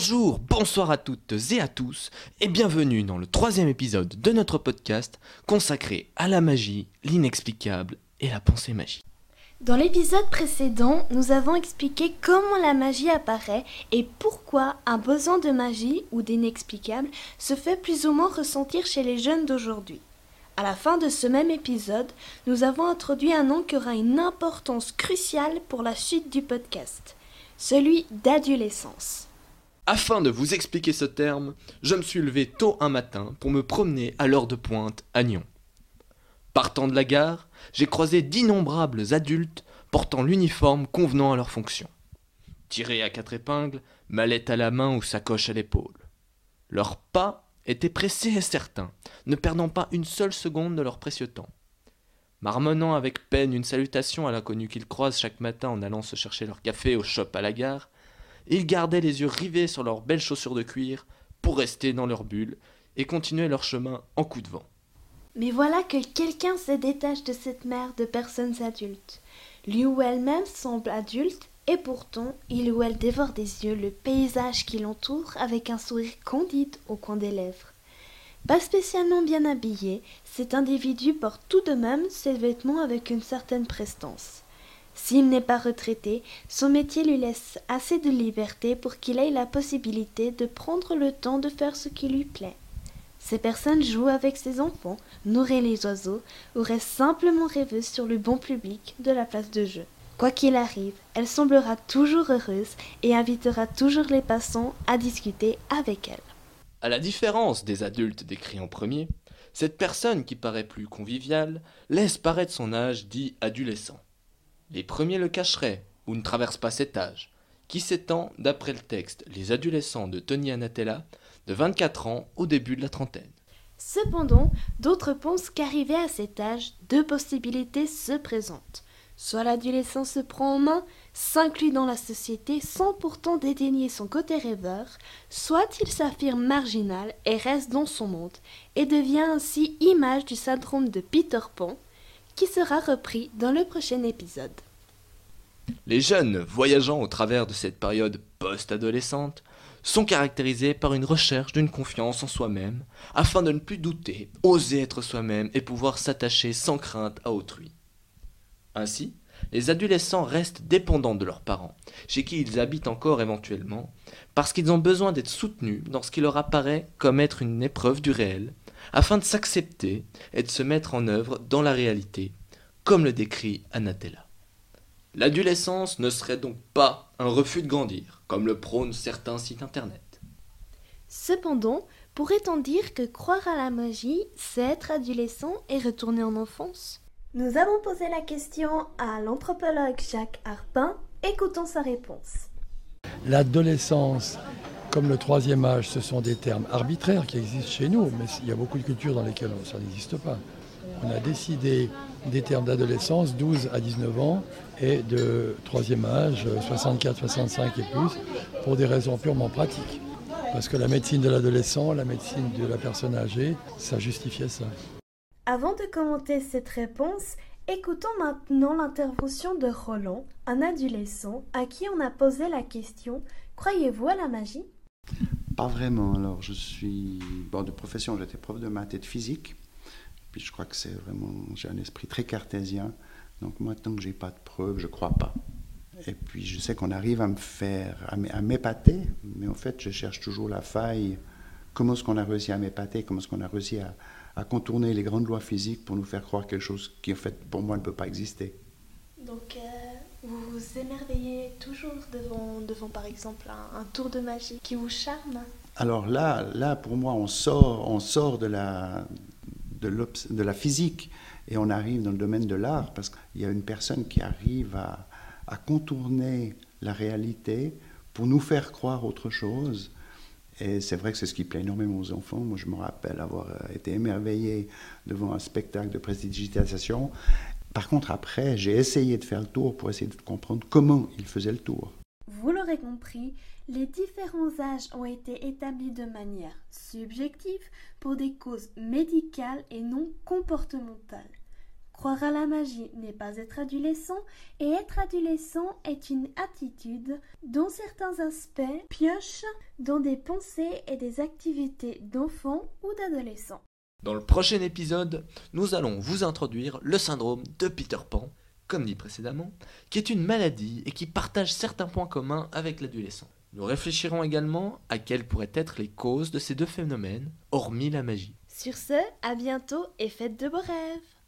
Bonjour, bonsoir à toutes et à tous, et bienvenue dans le troisième épisode de notre podcast consacré à la magie, l'inexplicable et la pensée magique. Dans l'épisode précédent, nous avons expliqué comment la magie apparaît et pourquoi un besoin de magie ou d'inexplicable se fait plus ou moins ressentir chez les jeunes d'aujourd'hui. À la fin de ce même épisode, nous avons introduit un nom qui aura une importance cruciale pour la suite du podcast, celui d'adolescence. Afin de vous expliquer ce terme, je me suis levé tôt un matin pour me promener à l'heure de pointe à Nyon. Partant de la gare, j'ai croisé d'innombrables adultes portant l'uniforme convenant à leur fonction. Tirés à quatre épingles, mallette à la main ou sacoche à l'épaule. Leurs pas étaient pressés et certains, ne perdant pas une seule seconde de leur précieux temps. Marmonnant avec peine une salutation à l'inconnu qu'ils croisent chaque matin en allant se chercher leur café au shop à la gare, ils gardaient les yeux rivés sur leurs belles chaussures de cuir pour rester dans leur bulle et continuer leur chemin en coup de vent. Mais voilà que quelqu'un se détache de cette mer de personnes adultes. Lui ou elle-même semble adulte, et pourtant il ou elle dévore des yeux le paysage qui l'entoure avec un sourire candide au coin des lèvres. Pas spécialement bien habillé, cet individu porte tout de même ses vêtements avec une certaine prestance. S'il n'est pas retraité, son métier lui laisse assez de liberté pour qu'il ait la possibilité de prendre le temps de faire ce qui lui plaît. Ces personnes jouent avec ses enfants, nourrissent les oiseaux ou restent simplement rêveuses sur le bon public de la place de jeu. Quoi qu'il arrive, elle semblera toujours heureuse et invitera toujours les passants à discuter avec elle. À la différence des adultes décrits en premier, cette personne qui paraît plus conviviale laisse paraître son âge dit adolescent. Les premiers le cacheraient ou ne traversent pas cet âge, qui s'étend, d'après le texte Les adolescents de Tony Anatella, de 24 ans au début de la trentaine. Cependant, d'autres pensent qu'arrivé à cet âge, deux possibilités se présentent. Soit l'adolescent se prend en main, s'inclut dans la société sans pourtant dédaigner son côté rêveur, soit il s'affirme marginal et reste dans son monde, et devient ainsi image du syndrome de Peter Pan, qui sera repris dans le prochain épisode. Les jeunes voyageant au travers de cette période post-adolescente sont caractérisés par une recherche d'une confiance en soi-même, afin de ne plus douter, oser être soi-même et pouvoir s'attacher sans crainte à autrui. Ainsi, les adolescents restent dépendants de leurs parents, chez qui ils habitent encore éventuellement, parce qu'ils ont besoin d'être soutenus dans ce qui leur apparaît comme être une épreuve du réel, afin de s'accepter et de se mettre en œuvre dans la réalité, comme le décrit Anatella. L'adolescence ne serait donc pas un refus de grandir, comme le prônent certains sites internet. Cependant, pourrait-on dire que croire à la magie, c'est être adolescent et retourner en enfance? Nous avons posé la question à l'anthropologue Jacques Harpin. Écoutons sa réponse. L'adolescence, comme le troisième âge, ce sont des termes arbitraires qui existent chez nous, mais il y a beaucoup de cultures dans lesquelles ça n'existe pas. On a décidé des termes d'adolescence, 12 à 19 ans, et de troisième âge, 64, 65 et plus, pour des raisons purement pratiques. Parce que la médecine de l'adolescent, la médecine de la personne âgée, ça justifiait ça. Avant de commenter cette réponse, écoutons maintenant l'intervention de Roland, un adolescent à qui on a posé la question Croyez-vous à la magie? Pas vraiment. Alors, je suis. Bon, de profession, j'étais prof de maths et de physique. Puis je crois que c'est vraiment. J'ai un esprit très cartésien. Donc, moi, tant que j'ai pas de preuves, je crois pas. Et puis, je sais qu'on arrive à me faire. à m'épater, mais en fait, je cherche toujours la faille. Comment est-ce qu'on a réussi à m'épater? Comment est-ce qu'on a réussi à, contourner les grandes lois physiques pour nous faire croire quelque chose qui, en fait, pour moi, ne peut pas exister? Donc, euh, vous vous émerveillez toujours devant, devant par exemple, un, tour de magie qui vous charme Alors là, là, pour moi, on sort, on sort de la, de, de la physique et on arrive dans le domaine de l'art parce qu'il y a une personne qui arrive à, à, contourner la réalité pour nous faire croire autre chose. Et c'est vrai que c'est ce qui plaît énormément aux enfants. Moi, je me rappelle avoir euh, été émerveillé devant un spectacle de prestidigitation. Par contre, après, j'ai essayé de faire le tour pour essayer de comprendre comment il faisait le tour. Vous l'aurez compris, les différents âges ont été établis de manière subjective pour des causes médicales et non comportementales. Croire à la magie n'est pas être adolescent, et être adolescent est une attitude dont certains aspects piochent dans des pensées et des activités d'enfants ou d'adolescents. Dans le prochain épisode, nous allons vous introduire le syndrome de Peter Pan, comme dit précédemment, qui est une maladie et qui partage certains points communs avec l'adolescent. Nous réfléchirons également à quelles pourraient être les causes de ces deux phénomènes, hormis la magie. Sur ce, à bientôt et faites de beaux rêves